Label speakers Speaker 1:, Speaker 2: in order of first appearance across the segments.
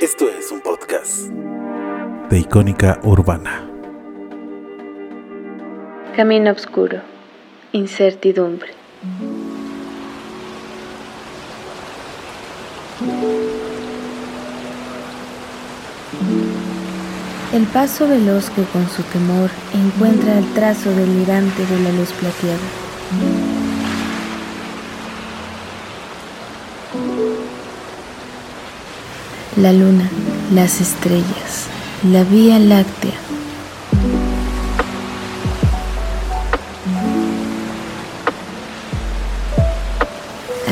Speaker 1: Esto es un podcast de Icónica Urbana.
Speaker 2: Camino oscuro, incertidumbre. El paso veloz que con su temor encuentra el trazo delirante de la luz plateada. La luna, las estrellas, la vía láctea.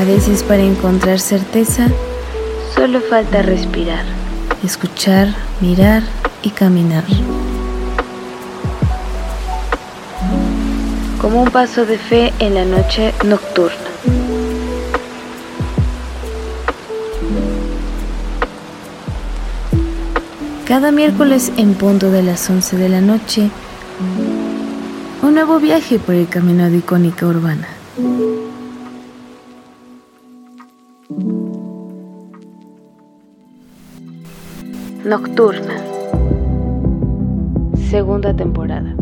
Speaker 2: A veces para encontrar certeza, solo falta respirar, escuchar, mirar y caminar. Como un paso de fe en la noche nocturna. Cada miércoles en punto de las 11 de la noche, un nuevo viaje por el camino de icónica urbana. Nocturna. Segunda temporada.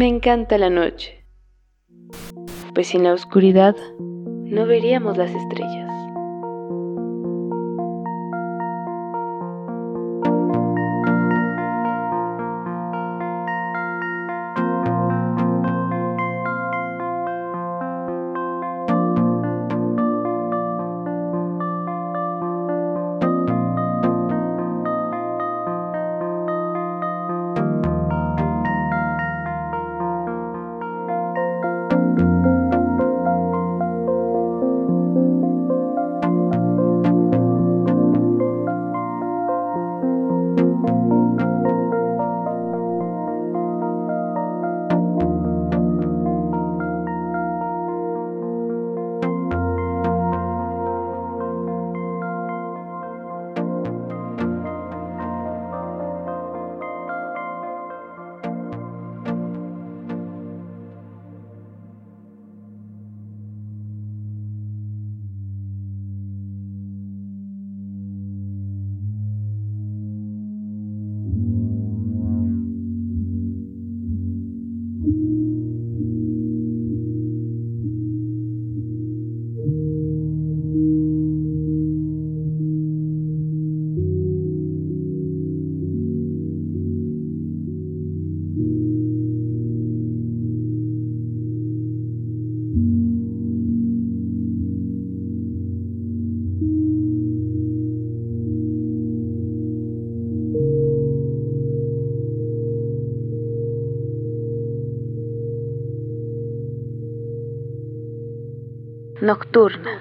Speaker 2: Me encanta la noche, pues sin la oscuridad no veríamos las estrellas. ноктурна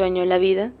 Speaker 2: sueño la vida?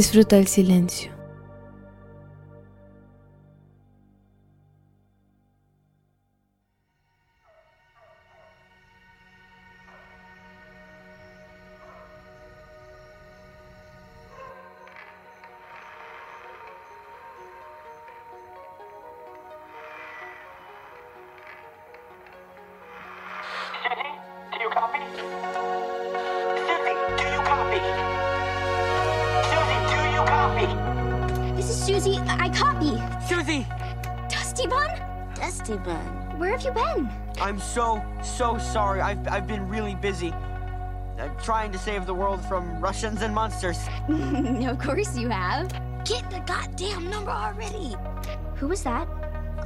Speaker 2: Disfruta el silencio.
Speaker 3: Sorry. I've, I've been really busy. I'm trying to save the world from Russians and monsters.
Speaker 4: of course you have.
Speaker 5: Get the goddamn number already.
Speaker 4: Who was that?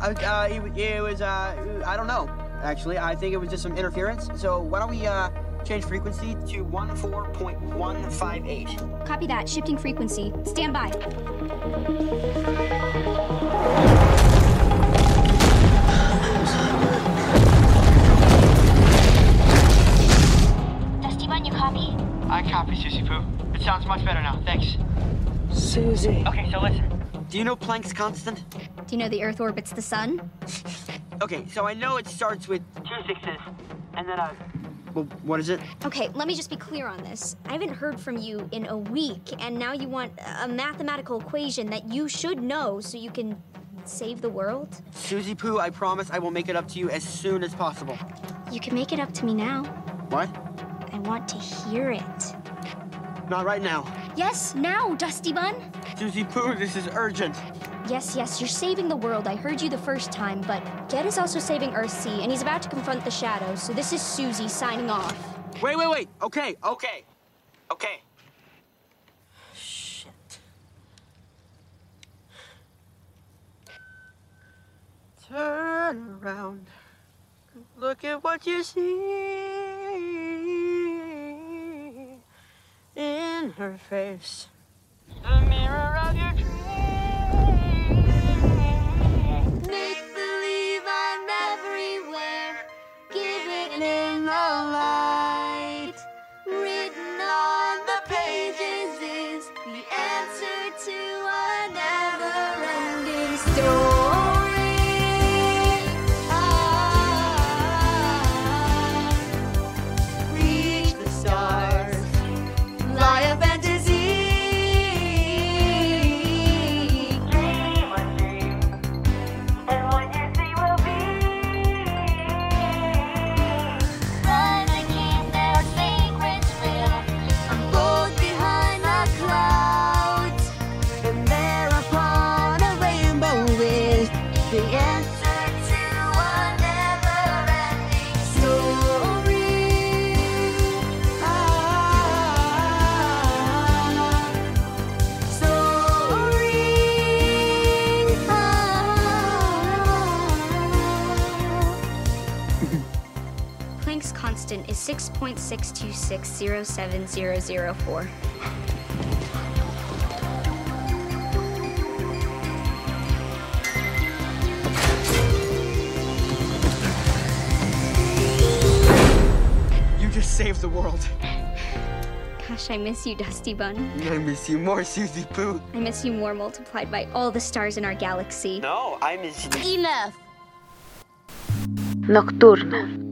Speaker 3: Uh, uh, it, it was, uh, I don't know, actually. I think it was just some interference. So why don't we, uh, change frequency to 14.158?
Speaker 4: Copy that. Shifting frequency. Stand by.
Speaker 3: It sounds much better now. Thanks.
Speaker 5: Susie.
Speaker 3: Okay, so listen. Do you know Planck's constant?
Speaker 4: Do you know the Earth orbits the sun?
Speaker 3: Okay, so I know it starts with two sixes, and then a. Well, what is it?
Speaker 4: Okay, let me just be clear on this. I haven't heard from you in a week, and now you want a mathematical equation that you should know so you can save the world?
Speaker 3: Susie Poo, I promise I will make it up to you as soon as possible.
Speaker 4: You can make it up to me now.
Speaker 3: What?
Speaker 4: I want to hear it.
Speaker 3: Not right now.
Speaker 4: Yes, now, Dusty Bun.
Speaker 3: Susie Poo, this is urgent.
Speaker 4: Yes, yes, you're saving the world. I heard you the first time, but Ged is also saving Earthsea, and he's about to confront the shadows. So this is Susie signing off.
Speaker 3: Wait, wait, wait. Okay, okay. Okay.
Speaker 5: Shit.
Speaker 3: Turn around. Look at what you see in her face. The mirror of your dreams.
Speaker 5: Make believe I'm everywhere. Giving
Speaker 3: In the light.
Speaker 4: 6.62607004.
Speaker 3: You just saved the world.
Speaker 4: Gosh, I miss you, Dusty Bun.
Speaker 3: I miss you more, Suzie Poo.
Speaker 4: I miss you more multiplied by all the stars in our galaxy.
Speaker 3: No, I miss you.
Speaker 5: Enough.
Speaker 2: Nocturna.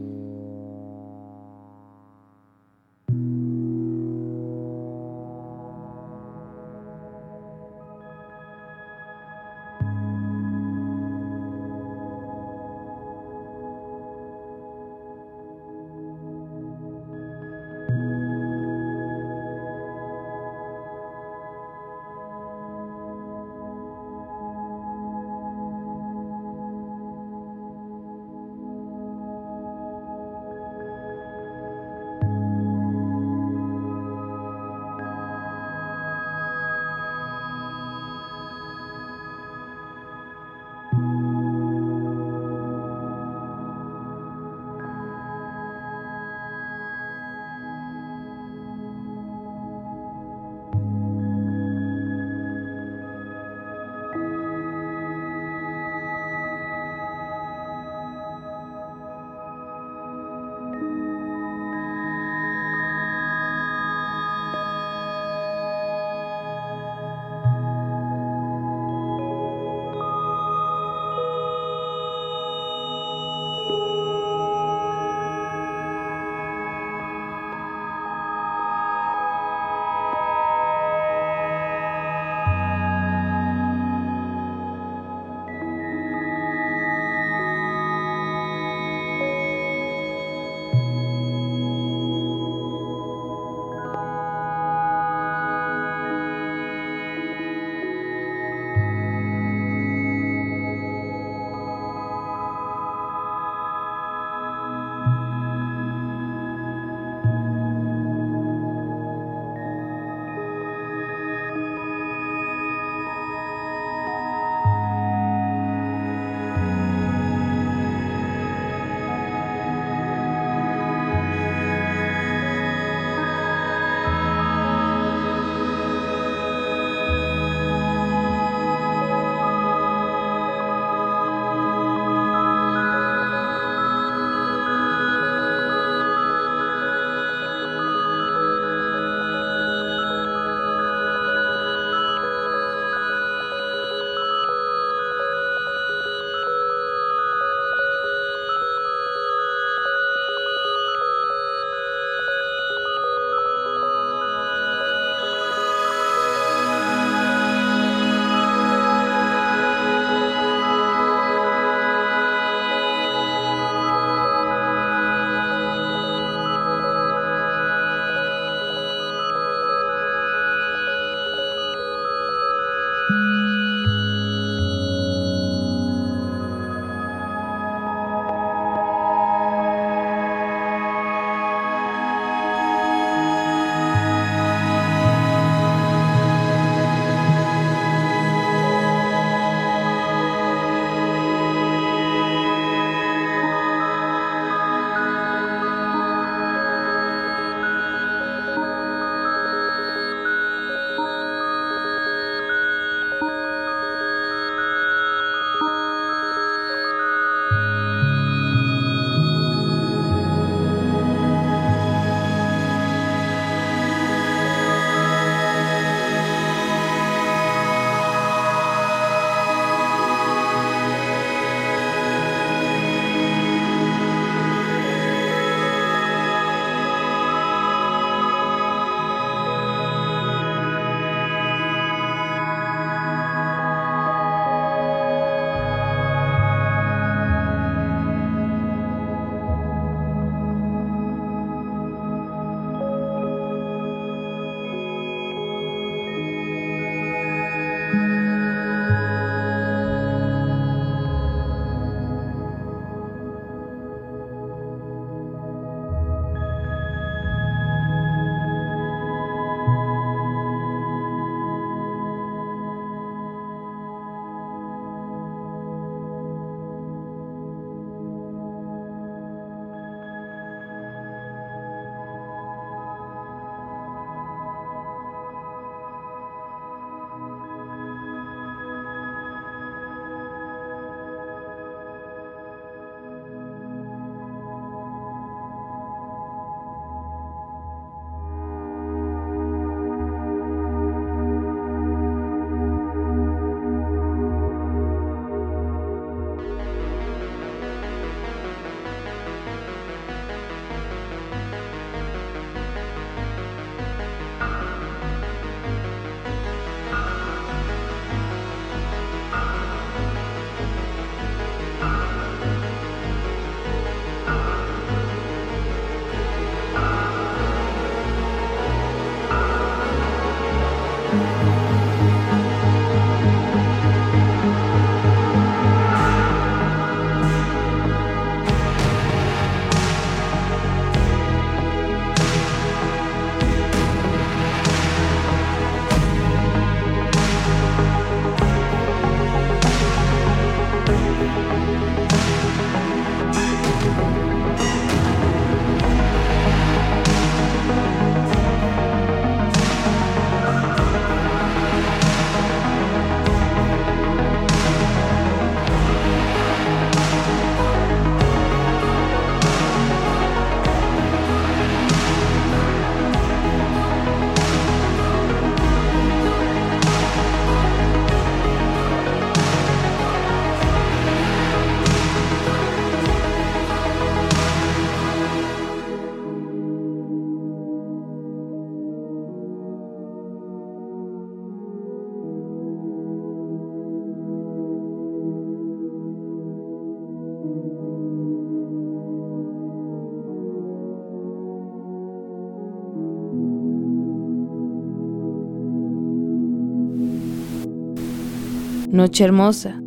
Speaker 2: Noche hermosa.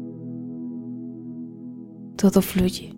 Speaker 2: Todo fluye.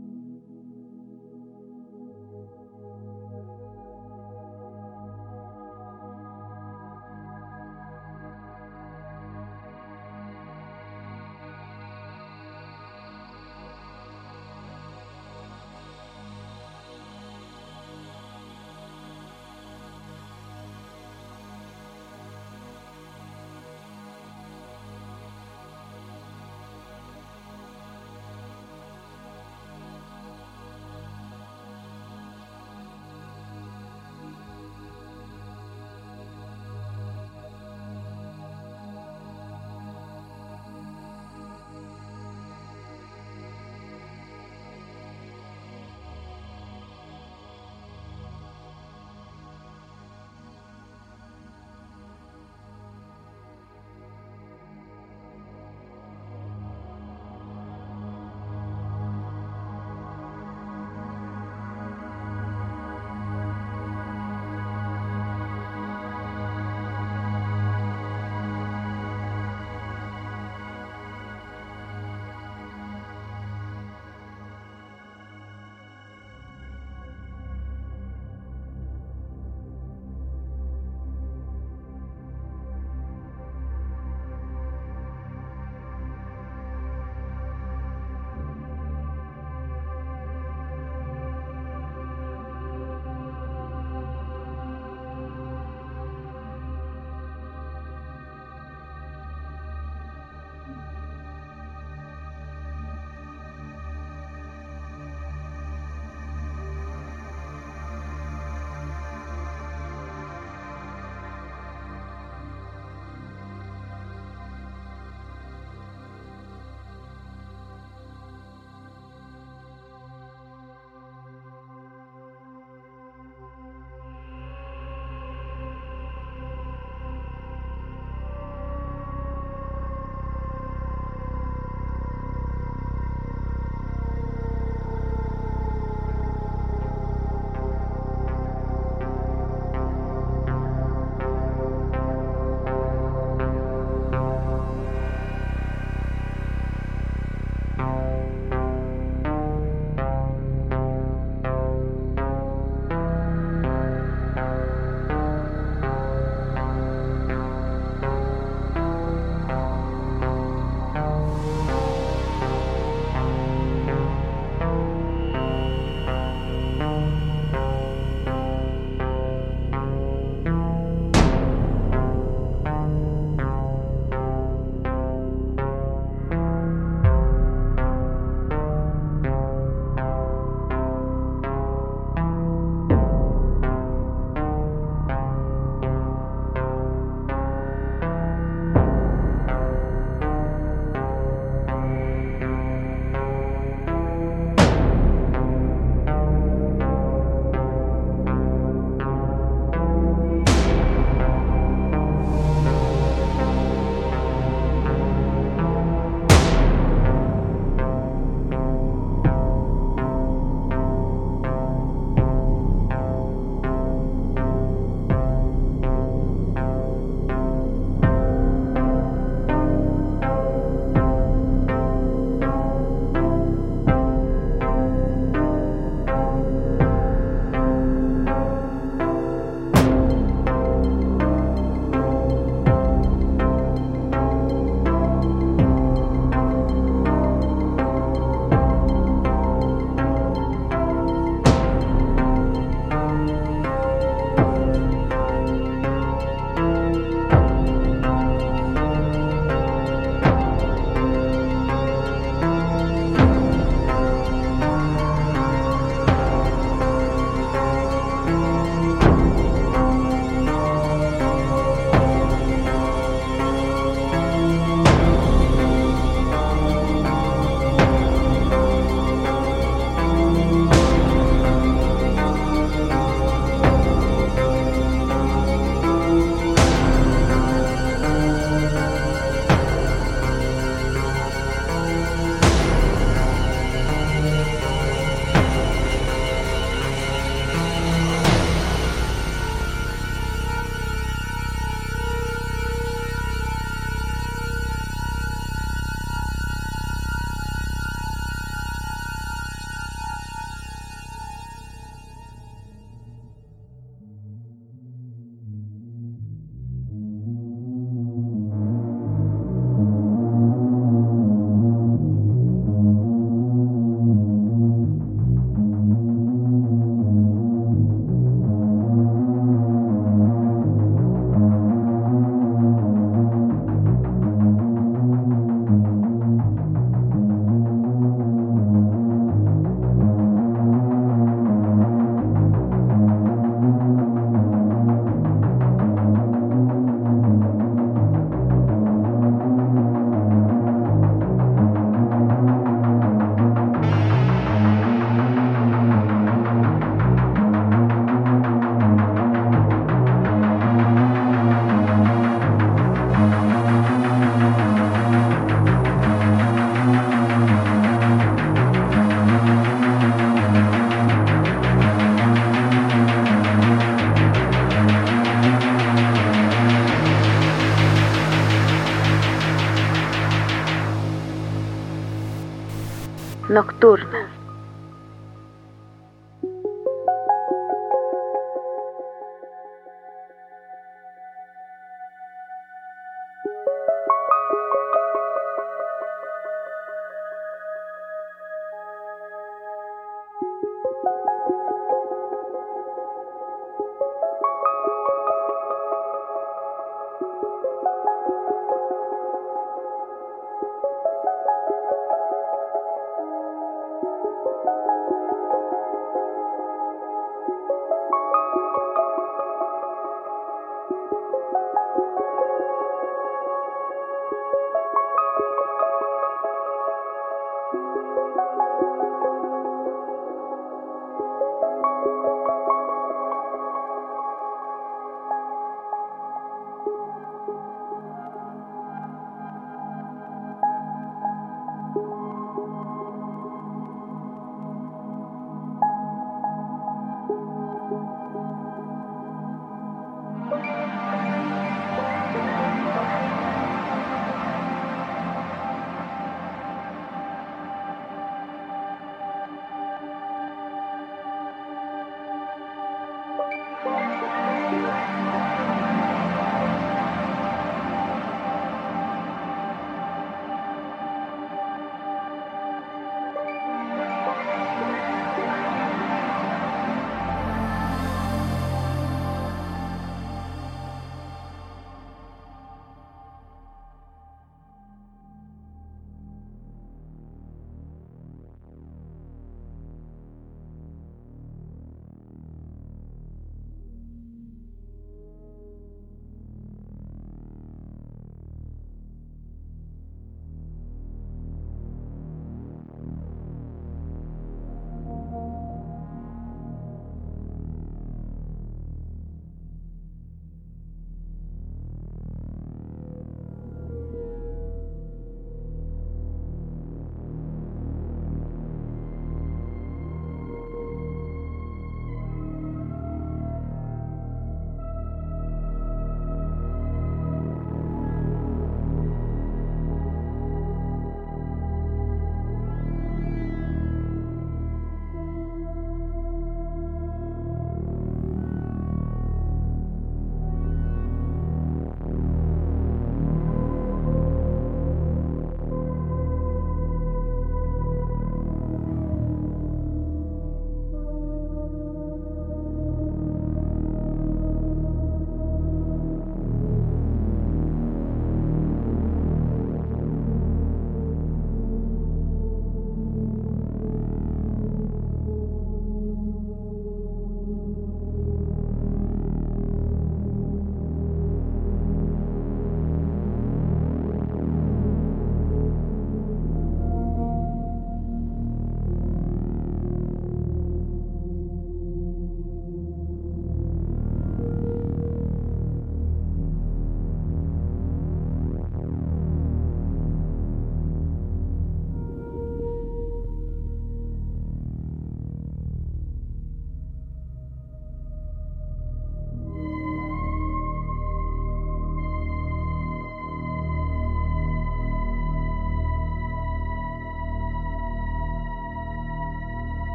Speaker 2: Ноктурна.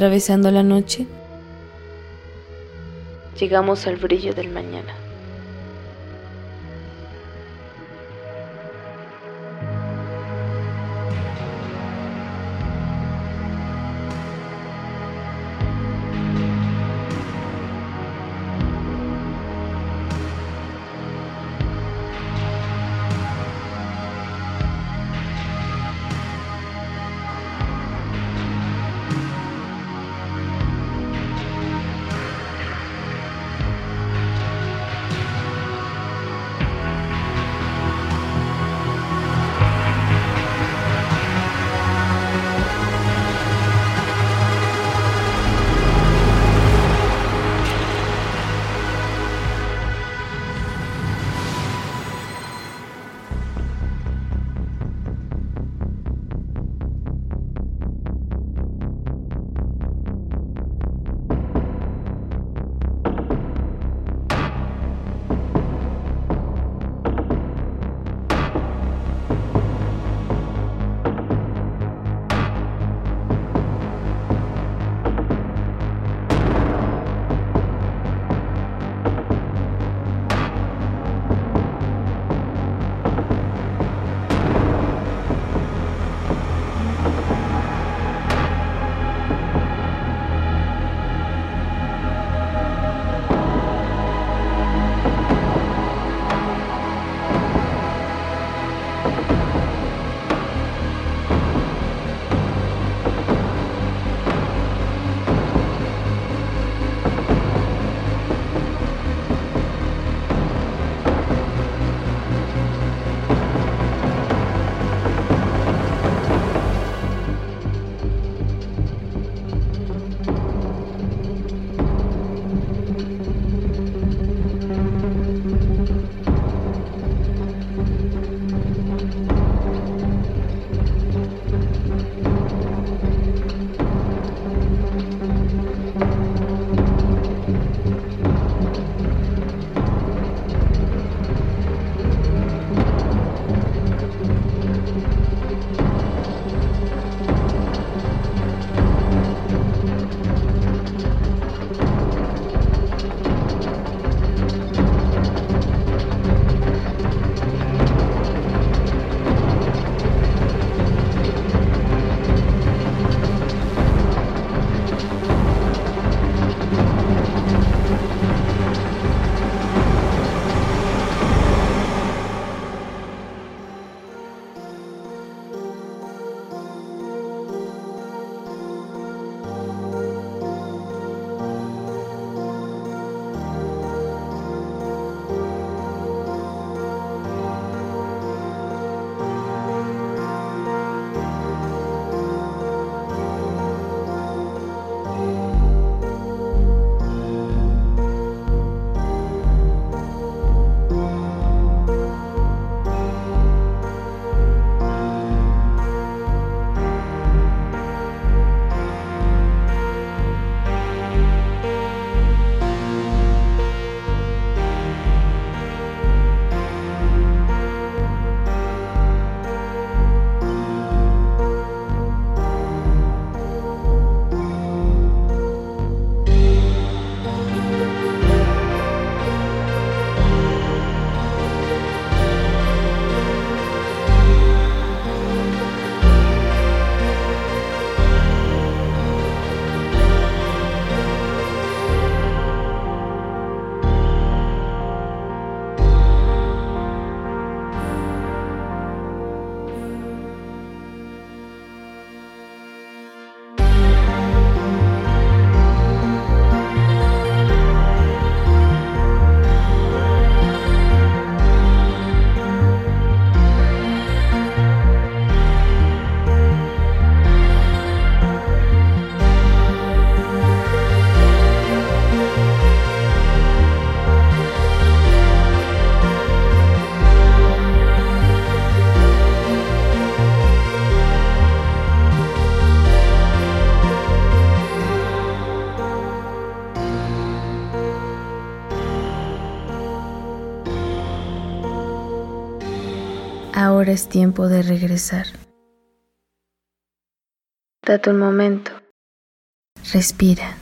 Speaker 2: Atravesando la noche, llegamos al brillo del mañana. Ahora es tiempo de regresar. Date un momento Respira.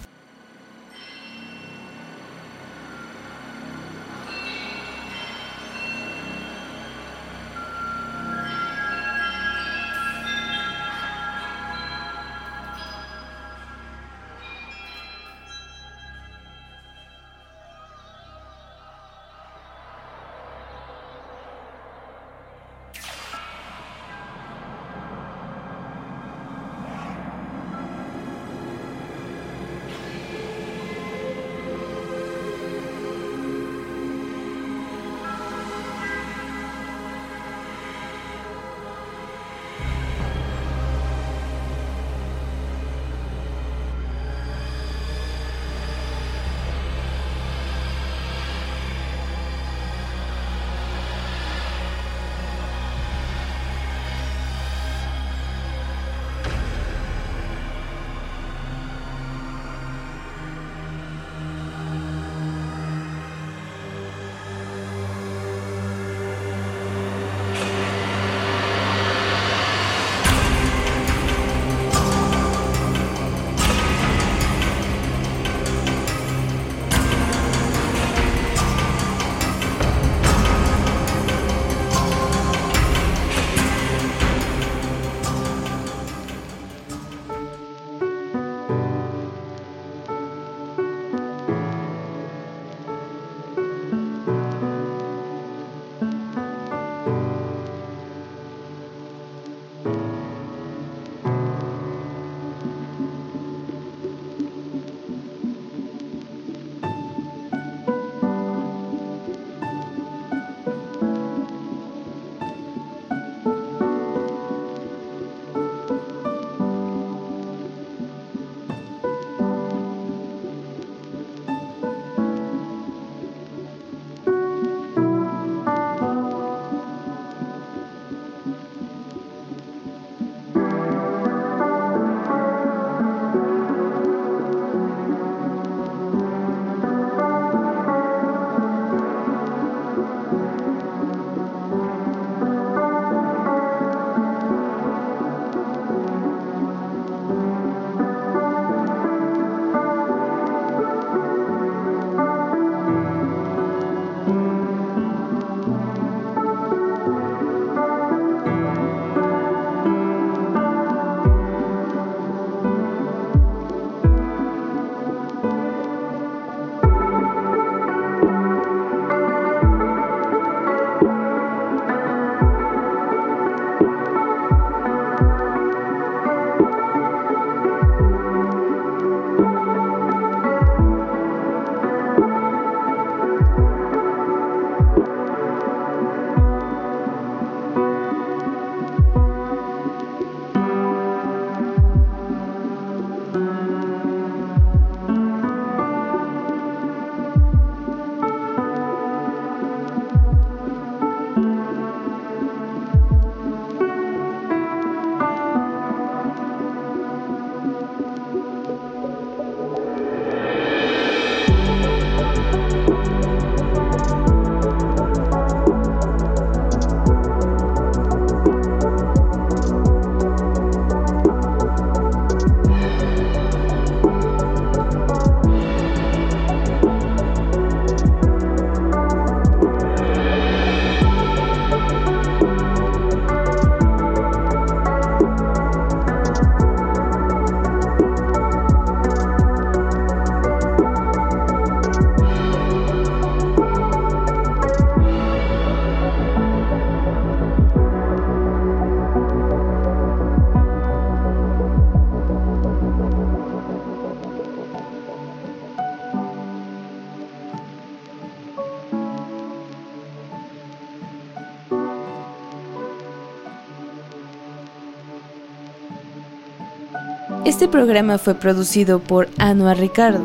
Speaker 2: Este programa fue producido por Anuar Ricardo,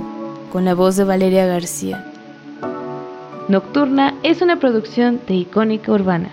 Speaker 2: con la voz de Valeria García. Nocturna es una producción de Icónica Urbana.